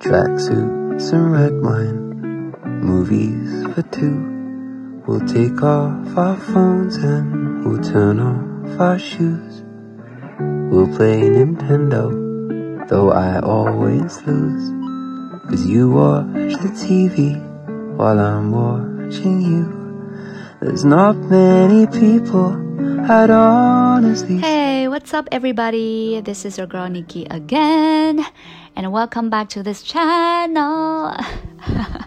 Tracksuits and red wine, movies for two. We'll take off our phones and we'll turn off our shoes. We'll play Nintendo, though I always lose. Cause you watch the TV while I'm watching you. There's not many people I'd honestly. Hey, what's up, everybody? This is your girl Nikki again, and welcome back to this channel.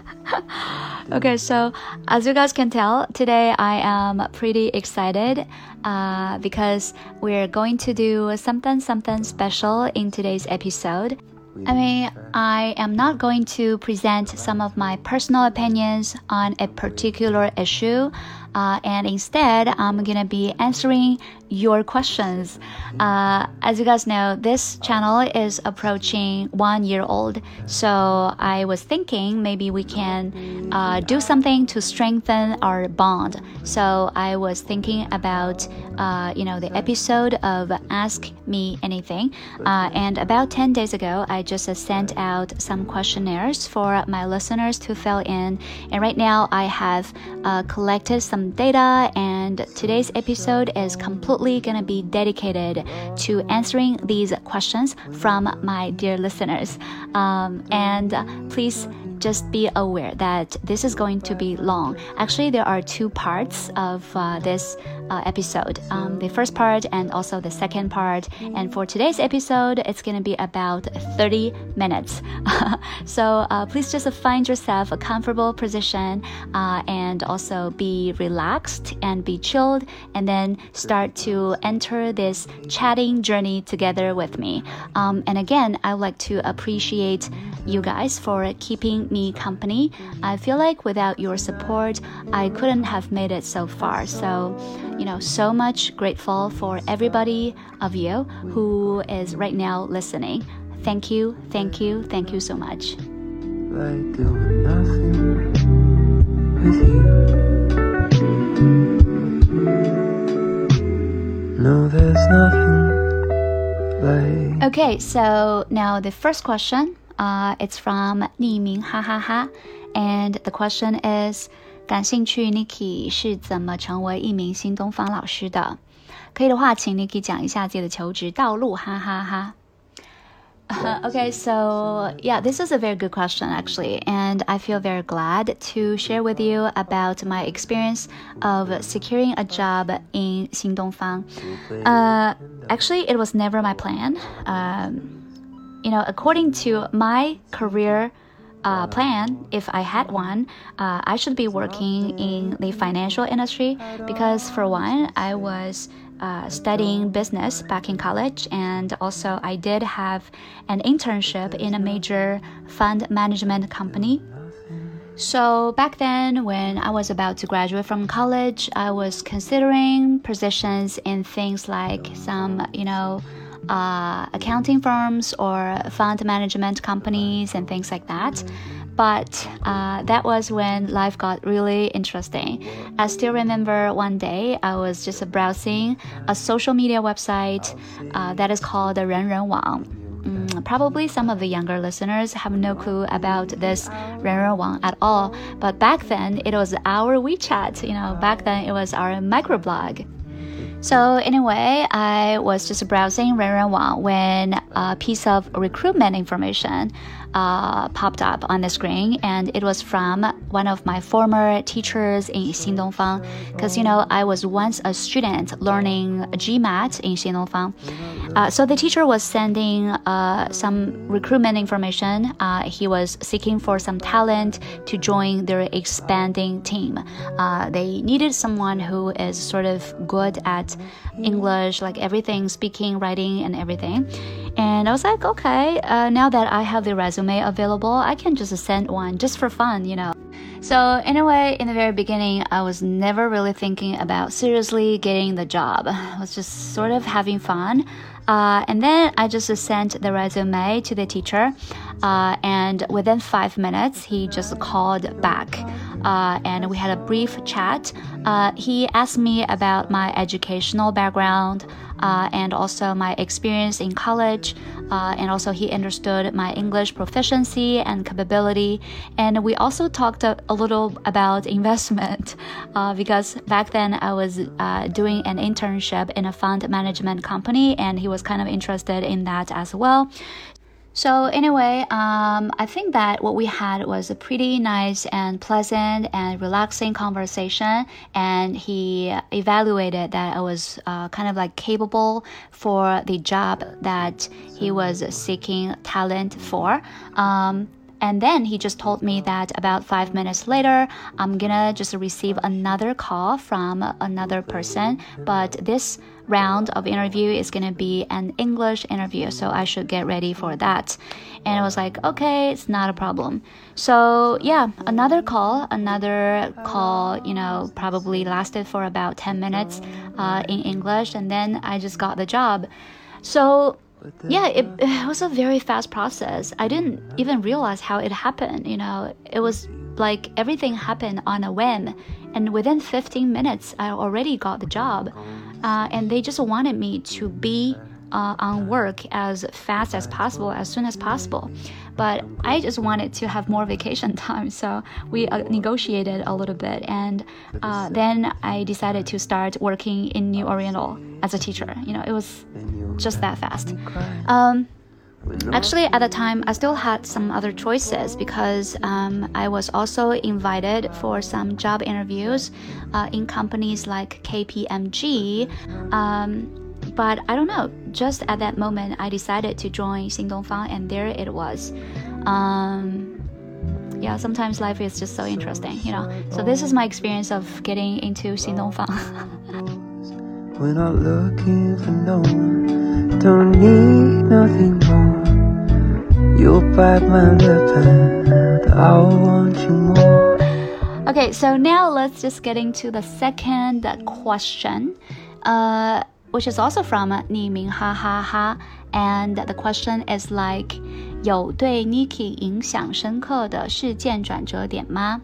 okay, so as you guys can tell, today I am pretty excited uh, because we're going to do something something special in today's episode. I mean, I am not going to present some of my personal opinions on a particular issue, uh, and instead, I'm gonna be answering your questions. Uh, as you guys know, this channel is approaching one year old, so I was thinking maybe we can uh, do something to strengthen our bond. So I was thinking about, uh, you know, the episode of Ask Me Anything, uh, and about 10 days ago, I just sent out some questionnaires for my listeners to fill in, and right now I have uh, collected some data, and today's episode is going to be dedicated to answering these questions from my dear listeners. Um, and please just be aware that this is going to be long. Actually, there are two parts of uh, this uh, episode um, the first part and also the second part. And for today's episode, it's going to be about 30 minutes. so uh, please just find yourself a comfortable position uh, and also be relaxed and be chilled, and then start to enter this chatting journey together with me. Um, and again, I would like to appreciate you guys for keeping me company. I feel like without your support, I couldn't have made it so far. So, you know, so much grateful for everybody of you who is right now listening. Thank you, thank you, thank you so much. Like doing nothing with you. No, there's nothing like. Okay, so now the first question uh, it's from 匿名哈哈哈，and the question is 感兴趣 Niki 是怎么成为一名新东方老师的？可以的话，请 Niki 讲一下自己的求职道路，哈哈哈。okay, so yeah, this is a very good question actually, and I feel very glad to share with you about my experience of securing a job in Xingdongfang. Uh, actually, it was never my plan. Um, you know, according to my career uh, plan, if I had one, uh, I should be working in the financial industry because, for one, I was uh, studying business back in college, and also I did have an internship in a major fund management company. So, back then, when I was about to graduate from college, I was considering positions in things like some, you know, uh, accounting firms or fund management companies and things like that. But uh, that was when life got really interesting. I still remember one day I was just browsing a social media website uh, that is called Renrenwang. Mm, probably some of the younger listeners have no clue about this Renrenwang at all, but back then it was our WeChat. You know, back then it was our microblog. So anyway, I was just browsing Renrenwang when a piece of recruitment information uh, popped up on the screen, and it was from one of my former teachers in Xingdongfang. Because you know, I was once a student learning GMAT in Xingdongfang. Uh, so the teacher was sending uh, some recruitment information. Uh, he was seeking for some talent to join their expanding team. Uh, they needed someone who is sort of good at English, like everything, speaking, writing, and everything. And I was like, okay, uh, now that I have the resume available, I can just send one just for fun, you know. So, anyway, in the very beginning, I was never really thinking about seriously getting the job. I was just sort of having fun. Uh, and then I just sent the resume to the teacher, uh, and within five minutes, he just called back. uh, and we had a brief chat. Uh, he asked me about my educational background uh, and also my experience in college. Uh, and also, he understood my English proficiency and capability. And we also talked a, a little about investment uh, because back then I was uh, doing an internship in a fund management company, and he was kind of interested in that as well. So anyway, um, I think that what we had was a pretty nice and pleasant and relaxing conversation, and he evaluated that I was uh, kind of like capable for the job that he was seeking talent for. Um, and then he just told me that about five minutes later, I'm gonna just receive another call from another person. But this round of interview is gonna be an English interview, so I should get ready for that. And I was like, okay, it's not a problem. So yeah, another call, another call, you know, probably lasted for about 10 minutes uh, in English, and then I just got the job. So yeah, it, it was a very fast process. I didn't even realize how it happened. You know, it was like everything happened on a whim, and within 15 minutes, I already got the job. Uh, and they just wanted me to be uh, on work as fast as possible, as soon as possible. But I just wanted to have more vacation time, so we uh, negotiated a little bit, and uh, then I decided to start working in New Oriental as a teacher. You know, it was just that fast. Um, Actually, at the time, I still had some other choices because um, I was also invited for some job interviews uh, in companies like KPMG. Um, but I don't know, just at that moment, I decided to join Xingdongfang, and there it was. Um, yeah, sometimes life is just so interesting, you know. So this is my experience of getting into Xingdongfang. We're not looking for no one, don't need nothing more. You'll bite my lip and I'll want you more. Okay, so now let's just get into the second question. Uh, which is also from 匿名哈哈哈 and the question is like 有对 Niki 影响深刻的事件转折点吗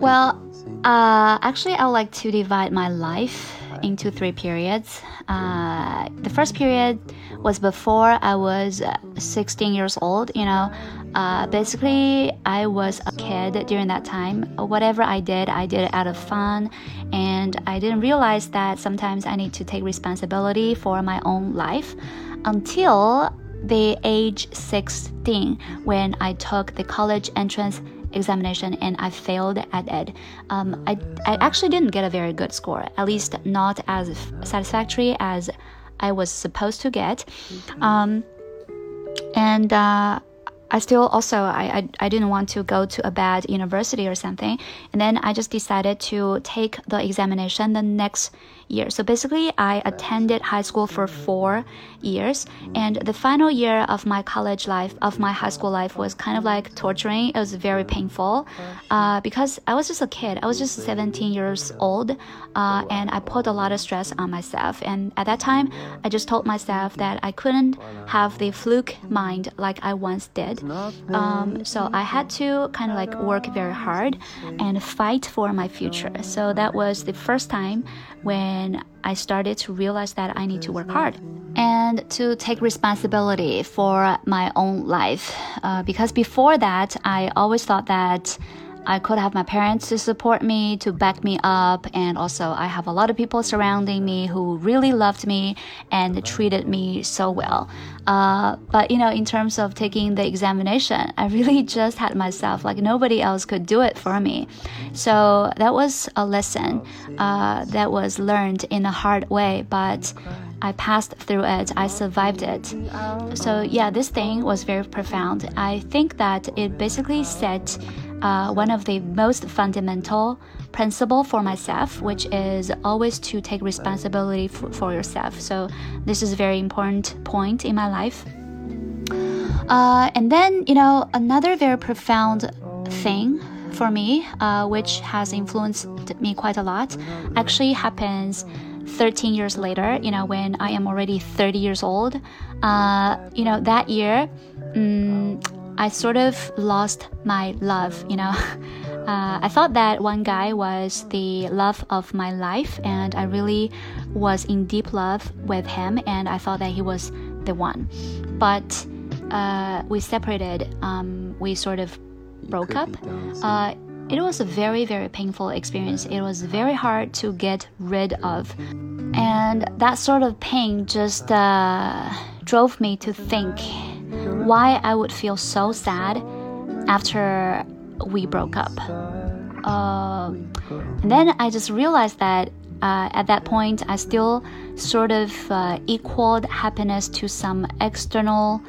Well, uh, actually, I would like to divide my life into three periods. Uh, the first period was before I was 16 years old. You know, uh, basically, I was a kid during that time. Whatever I did, I did it out of fun, and I didn't realize that sometimes I need to take responsibility for my own life until the age 16 when I took the college entrance examination and I failed at it. Um, I, I actually didn't get a very good score, at least not as satisfactory as I was supposed to get. Um, and uh, I still also I, I, I didn't want to go to a bad university or something, and then I just decided to take the examination the next year. So basically, I attended high school for four years, and the final year of my college life, of my high school life, was kind of like torturing. It was very painful uh, because I was just a kid. I was just 17 years old, uh, and I put a lot of stress on myself. And at that time, I just told myself that I couldn't have the fluke mind like I once did. Um, so I had to kind of like work very hard and fight for my future. So that was the first time when I started to realize that I need to work hard and to take responsibility for my own life. Uh, because before that, I always thought that I could have my parents to support me, to back me up, and also I have a lot of people surrounding me who really loved me and treated me so well. Uh, but you know, in terms of taking the examination, I really just had myself. Like nobody else could do it for me. So that was a lesson uh, that was learned in a hard way, but I passed through it, I survived it. So, yeah, this thing was very profound. I think that it basically set uh, one of the most fundamental principle for myself, which is always to take responsibility for yourself. So, this is a very important point in my life. Uh, and then, you know, another very profound thing for me, uh, which has influenced me quite a lot, actually happens 13 years later, you know, when I am already 30 years old, uh, you know, that year, um, I sort of lost my love, you know. Uh, I thought that one guy was the love of my life, and I really was in deep love with him, and I thought that he was the one. But uh, we separated. Um, we sort of broke up. Uh, it was a very, very painful experience. It was very hard to get rid of. And that sort of pain just uh, drove me to think why I would feel so sad after we broke up. Uh, and then I just realized that uh, at that point, I still sort of uh, equaled happiness to some external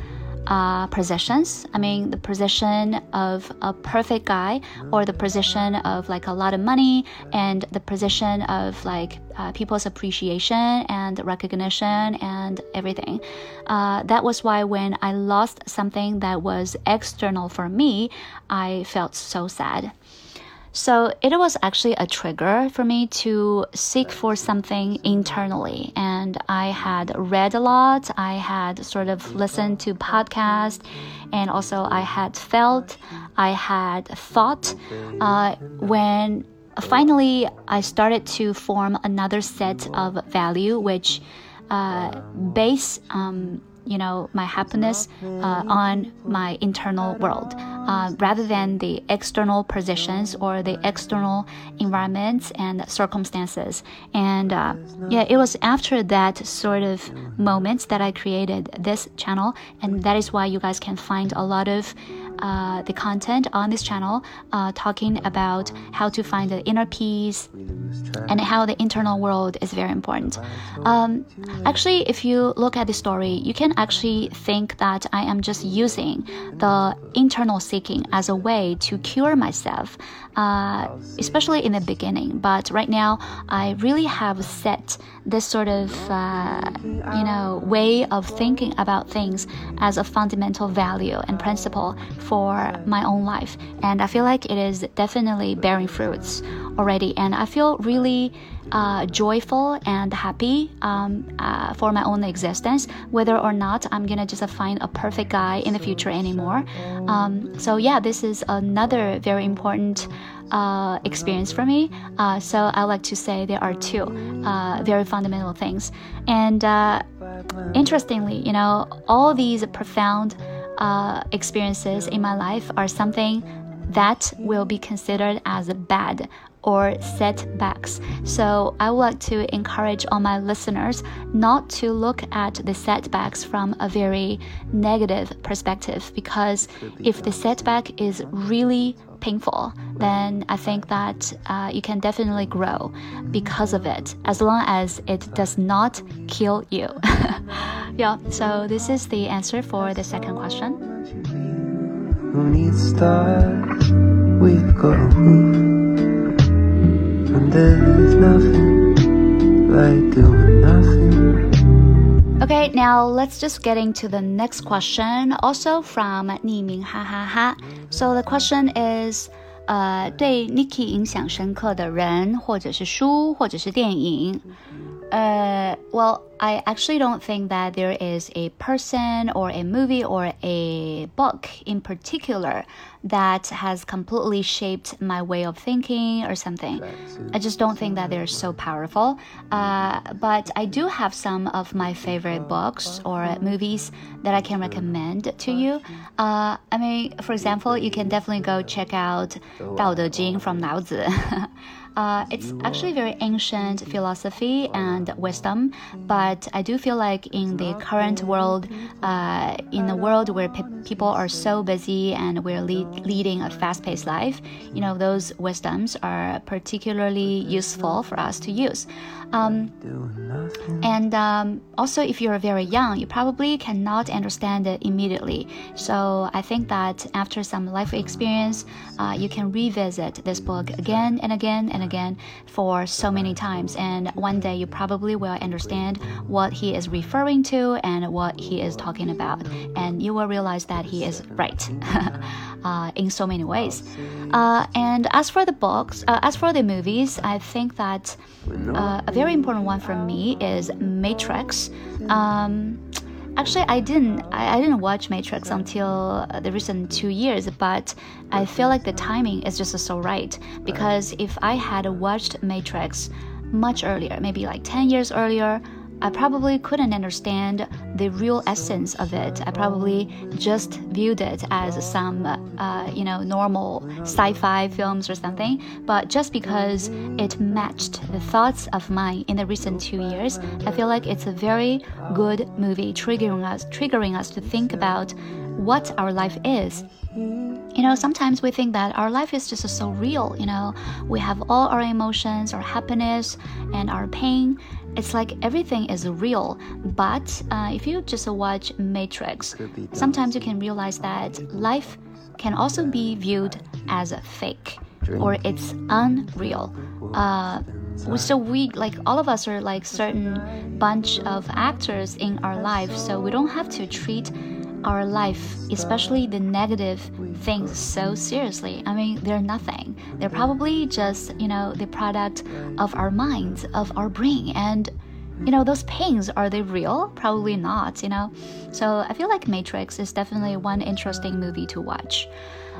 uh, positions. I mean, the position of a perfect guy, or the position of like a lot of money, and the position of like uh, people's appreciation and recognition and everything. Uh, that was why when I lost something that was external for me, I felt so sad. So it was actually a trigger for me to seek for something internally. And I had read a lot, I had sort of listened to podcasts, and also I had felt, I had thought uh, when finally I started to form another set of value, which uh, base um, you know my happiness uh, on my internal world uh, rather than the external positions or the external environments and circumstances. And uh, yeah it was after that sort of moments that i created this channel and that is why you guys can find a lot of uh, the content on this channel uh, talking about how to find the inner peace and how the internal world is very important. Um, actually, if you look at the story, you can actually think that I am just using the internal seeking as a way to cure myself, uh, especially in the beginning. But right now, I really have set this sort of uh, you know way of thinking about things as a fundamental value and principle for my own life, and I feel like it is definitely bearing fruits already, and I feel really uh, joyful and happy um, uh, for my own existence, whether or not I'm gonna just find a perfect guy in the future anymore. Um, so yeah, this is another very important uh, experience for me. Uh, so I like to say there are two uh, very fundamental things. And uh, interestingly, you know, all these profound uh, experiences in my life are something that will be considered as bad or setbacks. So I would like to encourage all my listeners not to look at the setbacks from a very negative perspective because if the setback is really painful, then I think that uh, you can definitely grow because of it, as long as it does not kill you. yeah, so this is the answer for the second question. Who needs stars? We've got a roof, and there's nothing like doing nothing. Okay, now let's just get into the next question, also from Ni Ming. So the question is. Uh, 呃，对 Nikki 影响深刻的人，或者是书，或者是电影。uh, well, I actually don't think that there is a person or a movie or a book in particular that has completely shaped my way of thinking or something. I just don't think that they're so powerful. Uh, but I do have some of my favorite books or movies that I can recommend to you. Uh, I mean, for example, you can definitely go check out Dao De Jing from Laozi. Uh, it's actually very ancient philosophy and wisdom, but I do feel like in the current world, uh, in a world where pe people are so busy and we're lead leading a fast-paced life, you know, those wisdoms are particularly useful for us to use. Um, and um, also, if you're very young, you probably cannot understand it immediately. So I think that after some life experience, uh, you can revisit this book again and again and again for so many times. And one day you probably will understand what he is referring to and what he is talking about. And you will realize that he is right uh, in so many ways. Uh, and as for the books, uh, as for the movies, I think that uh, a very important one for me is Matrix. Um, Actually, I didn't. I, I, didn't watch Matrix until the recent two years, but I feel like the timing is just so right. Because if I had watched Matrix much earlier, maybe like ten years earlier, I probably couldn't understand the real essence of it. I probably just viewed it as some, uh, you know, normal sci-fi films or something. But just because it matched the thoughts of mine in the recent two years, I feel like it's a very good movie, triggering us, triggering us to think about what our life is you know, sometimes we think that our life is just so real, you know, we have all our emotions, our happiness, and our pain. It's like everything is real. But uh, if you just watch Matrix, sometimes you can realize that life can also be viewed as a fake or it's unreal. Uh, so we like all of us are like certain bunch of actors in our life so we don't have to treat our life, especially the negative things, so seriously. I mean, they're nothing. They're probably just, you know, the product of our minds, of our brain. And, you know, those pains, are they real? Probably not, you know? So I feel like Matrix is definitely one interesting movie to watch.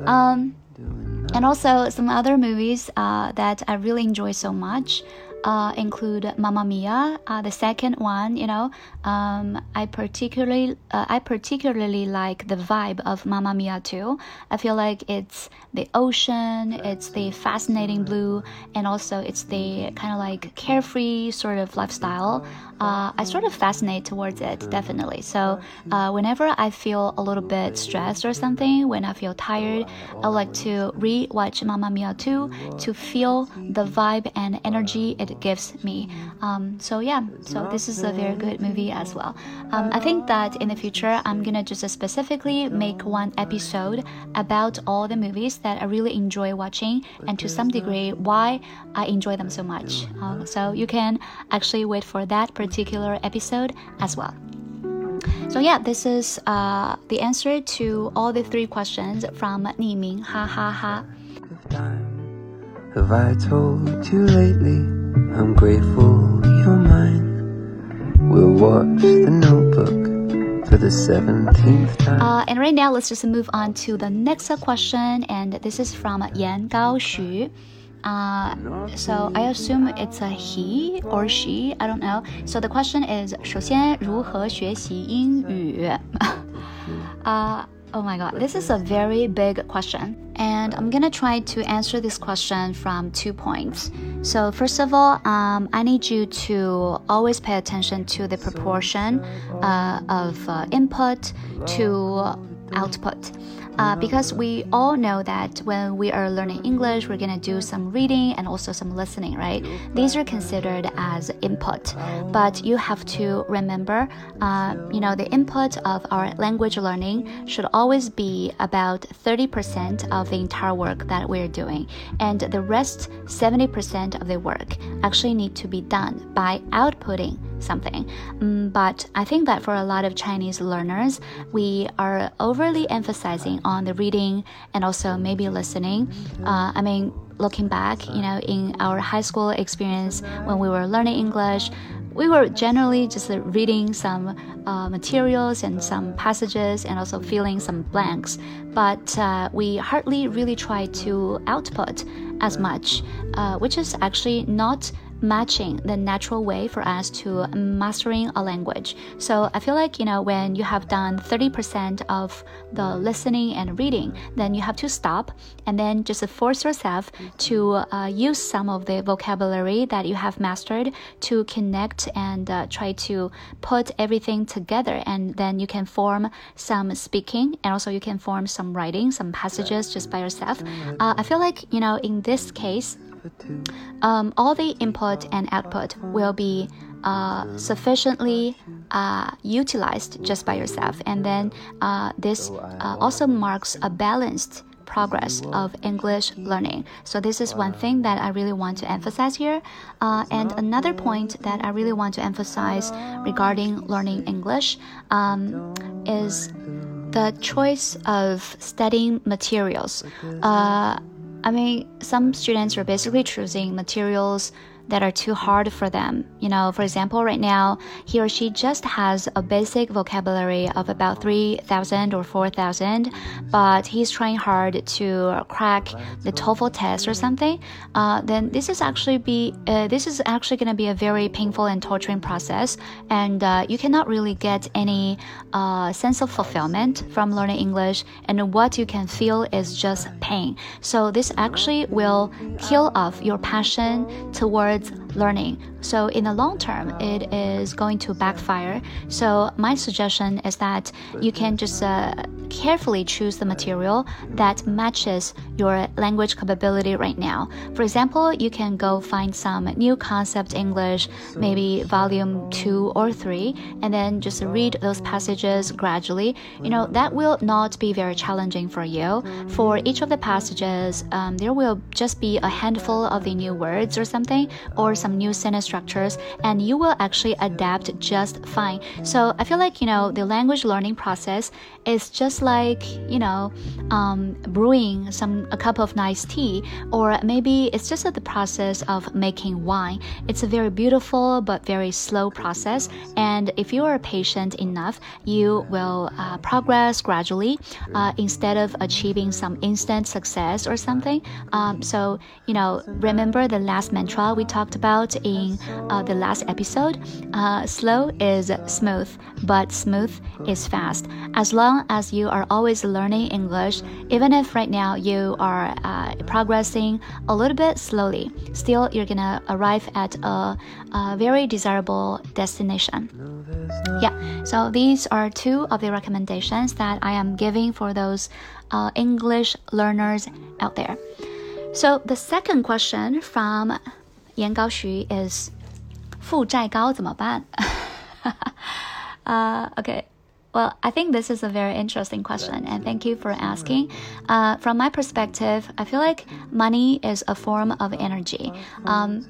Um, and also some other movies uh, that I really enjoy so much uh, include Mamma Mia, uh, the second one. You know, um, I particularly uh, I particularly like the vibe of Mamma Mia too. I feel like it's the ocean, it's the fascinating blue, and also it's the kind of like carefree sort of lifestyle. Uh, I sort of fascinate towards it definitely. So uh, whenever I feel a little bit stressed or something, when I feel tired, I like to re-watch Mamma Mia 2 to feel the vibe and energy it gives me. Um, so yeah, so this is a very good movie as well. Um, I think that in the future I'm gonna just specifically make one episode about all the movies that I really enjoy watching and to some degree why I enjoy them so much. Um, so you can actually wait for that particular episode as well. So yeah, this is uh, the answer to all the three questions from Ni Ming. Ha ha ha. Have I told you lately? I'm grateful you're mine. We'll watch the notebook for the 17th time. Uh, and right now, let's just move on to the next question. And this is from Yan Gao Xu. Uh, so I assume it's a he or she. I don't know. So the question is: 首先如何学习英语？uh, Oh my god, this is a very big question. And I'm gonna try to answer this question from two points. So, first of all, um, I need you to always pay attention to the proportion uh, of uh, input to output. Uh, because we all know that when we are learning English, we're gonna do some reading and also some listening, right? These are considered as input, but you have to remember, uh, you know, the input of our language learning should always be about 30% of the entire work that we're doing, and the rest 70% of the work actually need to be done by outputting something. Um, but I think that for a lot of Chinese learners, we are overly emphasizing on the reading and also maybe listening. Uh, I mean, looking back, you know, in our high school experience when we were learning English, we were generally just reading some uh, materials and some passages and also filling some blanks, but uh, we hardly really try to output as much, uh, which is actually not matching the natural way for us to mastering a language. So I feel like, you know, when you have done 30% of the listening and reading, then you have to stop and then just force yourself to uh, use some of the vocabulary that you have mastered to connect and uh, try to put everything together. And then you can form some speaking and also you can form some writing, some passages just by yourself. Uh, I feel like, you know, in this case, um, all the input and output will be uh, sufficiently uh, utilized just by yourself. And then uh, this uh, also marks a balanced progress of English learning. So, this is one thing that I really want to emphasize here. Uh, and another point that I really want to emphasize regarding learning English um, is the choice of studying materials. Uh, I mean, some students are basically choosing materials that are too hard for them. You know, for example, right now, he or she just has a basic vocabulary of about 3,000 or 4,000, but he's trying hard to crack the TOEFL test or something. Uh, then this is actually be uh, this is actually going to be a very painful and torturing process, and uh, you cannot really get any uh, sense of fulfillment from learning English. And what you can feel is just pain. So this actually will kill off your passion towards words learning. So in the long term, it is going to backfire. So my suggestion is that you can just uh, carefully choose the material that matches your language capability right now. For example, you can go find some new concept English, maybe volume two or three, and then just read those passages gradually. You know, that will not be very challenging for you. For each of the passages, um, there will just be a handful of the new words or something, or some new sentence structures, and you will actually adapt just fine. So I feel like, you know, the language learning process is just like, you know, um, brewing some a cup of nice tea, or maybe it's just the process of making wine. It's a very beautiful but very slow process, and if you are patient enough, you will uh, progress gradually uh, instead of achieving some instant success or something. Um, so, you know, remember the last mantra we talked about in uh, the last episode? Uh, slow is smooth, but smooth is fast. As long as you are always learning English, even if right now you are uh, progressing a little bit slowly, still you're gonna arrive at a, a very desirable destination. Yeah, so these are two of the recommendations that I am giving for those uh, English learners out there. So the second question from Yan Gaoxu is 负债高怎么办? uh, okay. Well, I think this is a very interesting question, and thank you for asking. Uh, from my perspective, I feel like money is a form of energy. Um,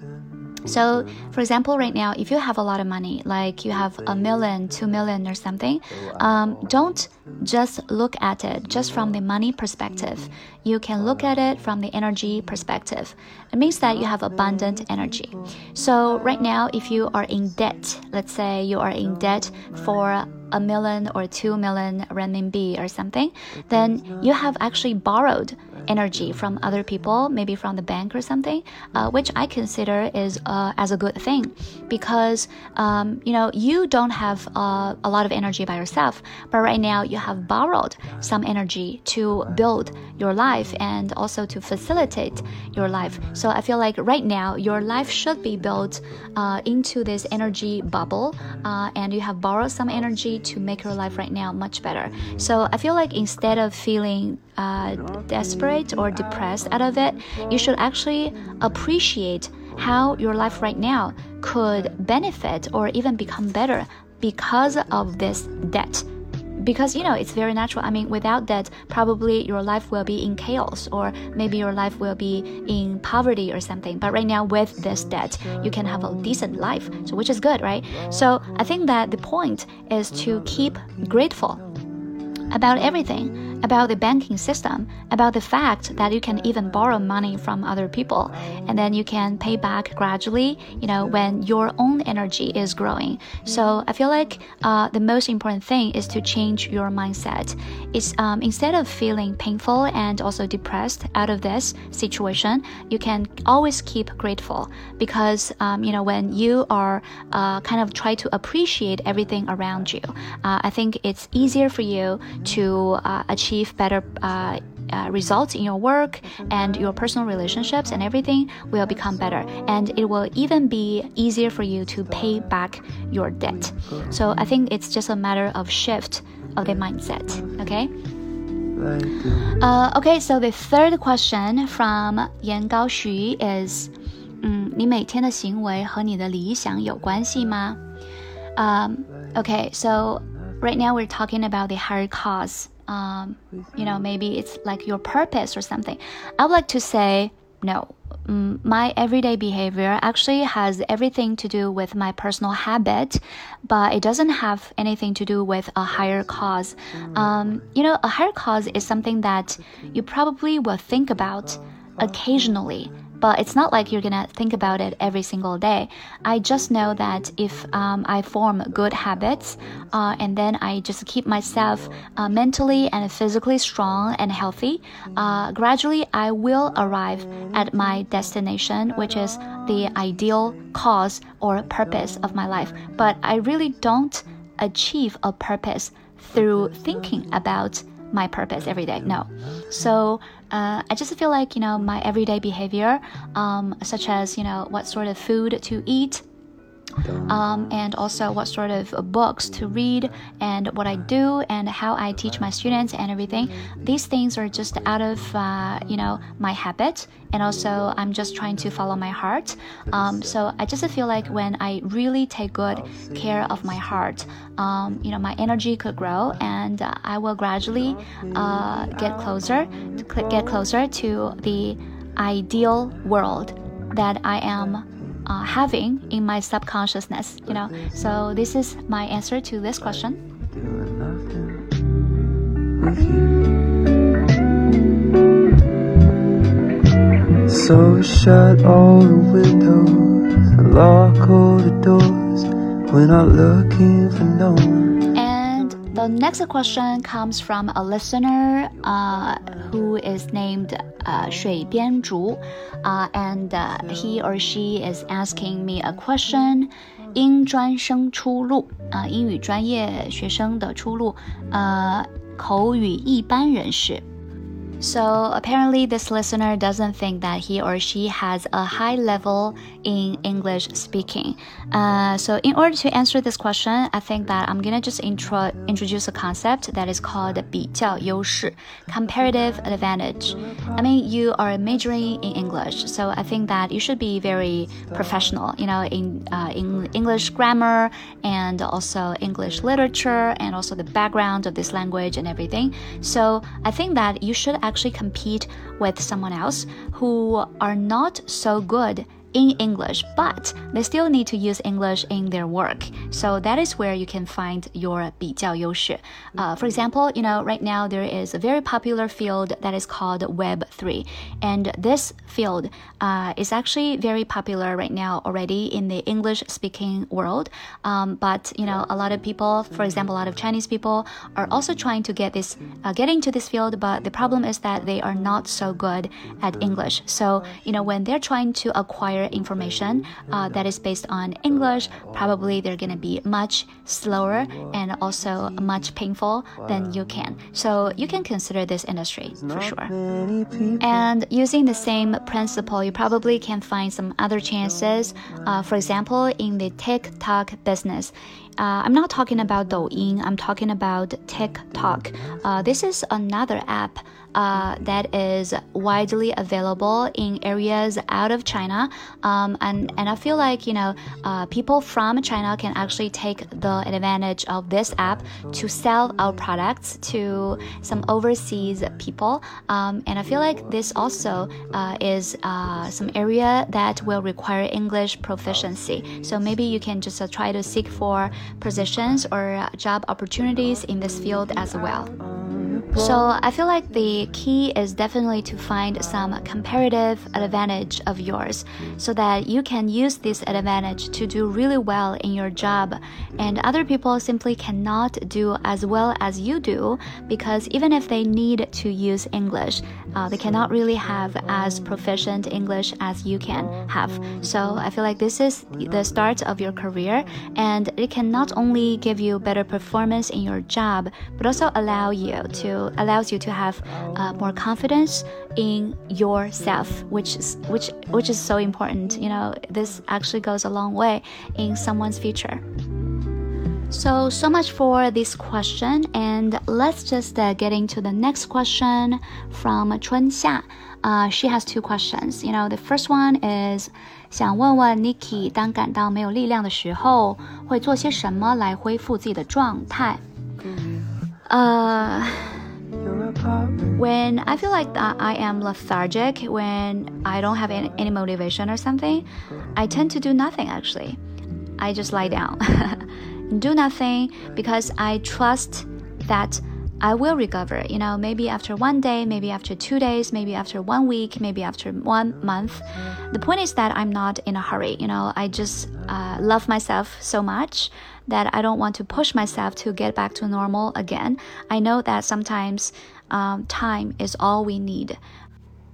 so, for example, right now, if you have a lot of money, like you have a million, two million, or something, um, don't just look at it just from the money perspective. You can look at it from the energy perspective. It means that you have abundant energy. So, right now, if you are in debt, let's say you are in debt for a million or two million renminbi or something, then you have actually borrowed energy from other people, maybe from the bank or something, uh, which I consider is uh, as a good thing because um, you know you don't have uh, a lot of energy by yourself, but right now you have borrowed some energy to build your life and also to facilitate your life. So I feel like right now your life should be built uh, into this energy bubble, uh, and you have borrowed some energy to make your life right now much better. So I feel like instead of feeling uh, desperate or depressed out of it, you should actually appreciate how your life right now could benefit or even become better because of this debt because you know it's very natural. I mean without that probably your life will be in chaos or maybe your life will be in poverty or something. But right now with this debt you can have a decent life so which is good right? So i think that the point is to keep grateful about everything about the banking system, about the fact that you can even borrow money from other people and then you can pay back gradually, you know, when your own energy is growing. So I feel like uh, the most important thing is to change your mindset. It's um, instead of feeling painful and also depressed out of this situation, you can always keep grateful because, um, you know, when you are uh, kind of try to appreciate everything around you, uh, I think it's easier for you to uh, achieve achieve better uh, uh, results in your work and your personal relationships and everything will become better and it will even be easier for you to pay back your debt so i think it's just a matter of shift of the mindset okay uh, okay so the third question from yan gaoxu is 嗯，你每天的行为和你的理想有关系吗？Um, okay, so right now we're talking about the higher cause um, you know, maybe it's like your purpose or something. I would like to say no. Um, my everyday behavior actually has everything to do with my personal habit, but it doesn't have anything to do with a higher cause. Um, you know, a higher cause is something that you probably will think about occasionally but it's not like you're gonna think about it every single day. I just know that if um, I form good habits uh, and then I just keep myself uh, mentally and physically strong and healthy, uh, gradually I will arrive at my destination, which is the ideal cause or purpose of my life. But I really don't achieve a purpose through thinking about my purpose every day. No. So uh, I just feel like, you know, my everyday behavior, um, such as, you know, what sort of food to eat, um, and also what sort of books to read and what I do and how I teach my students and everything. These things are just out of uh, you know my habit, and also I'm just trying to follow my heart. Um, so I just feel like when I really take good care of my heart, um, you know my energy could grow, and I will gradually uh, get closer, get closer to the ideal world that I am uh, having in my subconsciousness, you know. So this is my answer to this question. So shut all the windows lock all the doors. We're not looking for no one. And the next question comes from a listener uh, who is named uh, 水边竹 uh, and uh, he or she is asking me a question. 英专生出路啊，英语专业学生的出路，呃，口语一般人士。 so apparently, this listener doesn't think that he or she has a high level in English speaking. Uh, so in order to answer this question, I think that I'm gonna just intro introduce a concept that is called 比较优势 comparative advantage. I mean, you are majoring in English, so I think that you should be very professional, you know, in uh, in English grammar and also English literature and also the background of this language and everything. So I think that you should actually actually compete with someone else who are not so good in English, but they still need to use English in their work. So that is where you can find your 比较优势. Uh, for example, you know, right now there is a very popular field that is called Web3, and this field uh, is actually very popular right now already in the English-speaking world. Um, but you know, a lot of people, for example, a lot of Chinese people are also trying to get this, uh, get into this field, but the problem is that they are not so good at English. So you know, when they're trying to acquire information uh, that is based on English, probably they're going to be much slower and also much painful than you can. So you can consider this industry for sure. And using the same principle, you probably can find some other chances. Uh, for example, in the TikTok business. Uh, I'm not talking about Douyin, I'm talking about TikTok. Uh, this is another app uh, that is widely available in areas out of China. Um, and, and I feel like, you know, uh, people from China can actually take the advantage of this app to sell our products to some overseas people. Um, and I feel like this also uh, is uh, some area that will require English proficiency. So maybe you can just uh, try to seek for positions or job opportunities in this field as well. So I feel like the key is definitely to find some comparative advantage of yours so that you can use this advantage to do really well in your job and other people simply cannot do as well as you do because even if they need to use English, uh, they cannot really have as proficient English as you can have. So I feel like this is the start of your career and it can not only give you better performance in your job but also allow you to allows you to have uh, more confidence in yourself, which is which which is so important. You know, this actually goes a long way in someone's future. So, so much for this question, and let's just uh, get into the next question from Chunxia. Uh, she has two questions. You know, the first one is 想问问 Nikki，当感到没有力量的时候，会做些什么来恢复自己的状态？呃。 when I feel like I am lethargic, when I don't have any, motivation or something, I tend to do nothing actually. I just lie down and do nothing because I trust that I will recover. You know, maybe after one day, maybe after two days, maybe after one week, maybe after one month. The point is that I'm not in a hurry. You know, I just uh, love myself so much that I don't want to push myself to get back to normal again. I know that sometimes um, time is all we need.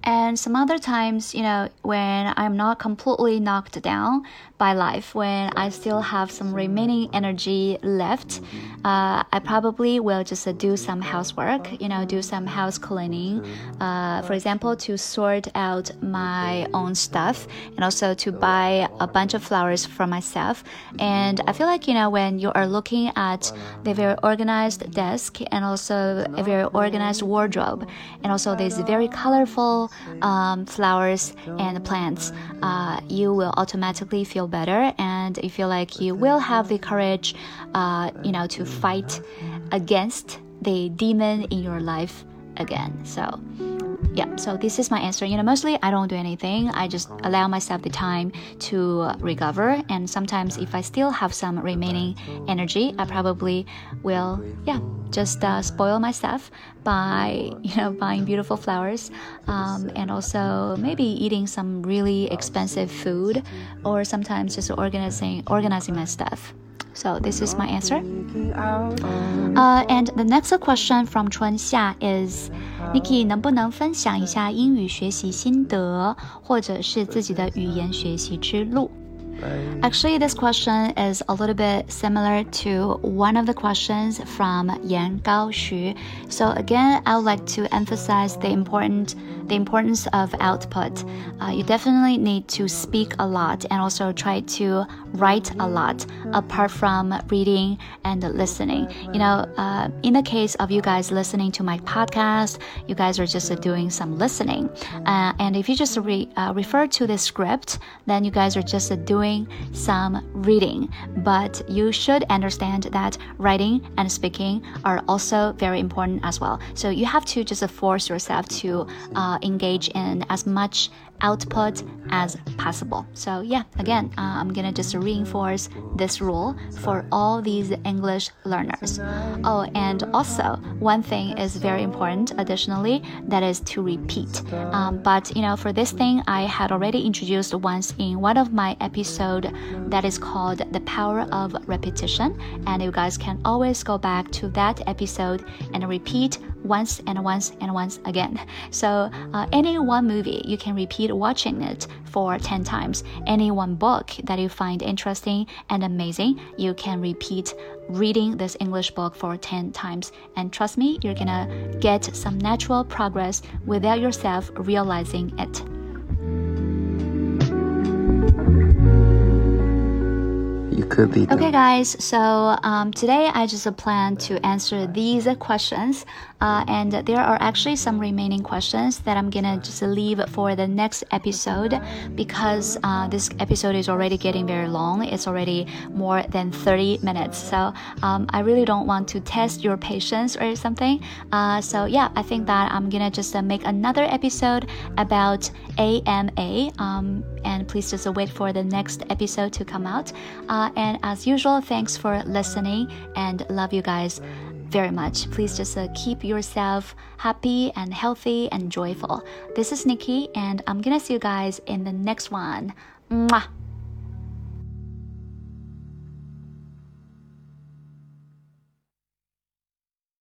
And some other times, you know, when I'm not completely knocked down by life, when I still have some remaining energy left, uh, I probably will just uh, do some housework, you know, do some house cleaning, uh, for example, to sort out my own stuff and also to buy a bunch of flowers for myself. And I feel like, you know, when you are looking at the very organized desk and also a very organized wardrobe, and also this very colorful um, flowers and plants, uh, you will automatically feel better and you feel like you will have the courage, uh, you know, to fight against the demon in your life again. So, yeah, so this is my answer. You know, mostly I don't do anything. I just allow myself the time to recover. And sometimes, if I still have some remaining energy, I probably will, yeah, just uh, spoil myself by, you know, buying beautiful flowers um, and also maybe eating some really expensive food or sometimes just organizing, organizing my stuff. So this is my answer. Uh, and the next question from 春夏 is Nikki 能不能分享一下英语学习心得，或者是自己的语言学习之路 ？Actually, this question is a little bit similar to one of the questions from Yan Gaoxu. So again, I would like to emphasize the important the importance of output. Uh, you definitely need to speak a lot and also try to write a lot apart from reading and listening. You know, uh, in the case of you guys listening to my podcast, you guys are just doing some listening. Uh, and if you just re, uh, refer to the script, then you guys are just doing doing some reading, but you should understand that writing and speaking are also very important as well. So you have to just force yourself to uh, engage in as much output as possible. So yeah, again, uh, I'm gonna just reinforce this rule for all these English learners. Oh, and also one thing is very important. Additionally, that is to repeat. Um, but you know, for this thing, I had already introduced once in one of my episode that is called the power of repetition, and you guys can always go back to that episode and repeat once and once and once again. So uh, any one movie you can repeat watching it for 10 times. Any one book that you find interesting and amazing, you can repeat reading this English book for 10 times. And trust me, you're gonna get some natural progress without yourself realizing it. You could be. Okay, guys. So um, today I just plan to answer these questions, uh, and there are actually some remaining questions that I'm gonna just leave for the next episode because uh, this episode is already getting very long. It's already more than 30 minutes, so um, I really don't want to test your patience or something. Uh, so yeah, I think that I'm gonna just uh, make another episode about AMA, um, and please just wait for the next episode to come out. Uh, and as usual, thanks for listening and love you guys very much. Please just uh, keep yourself happy and healthy and joyful. This is Nikki, and I'm gonna see you guys in the next one. Mwah!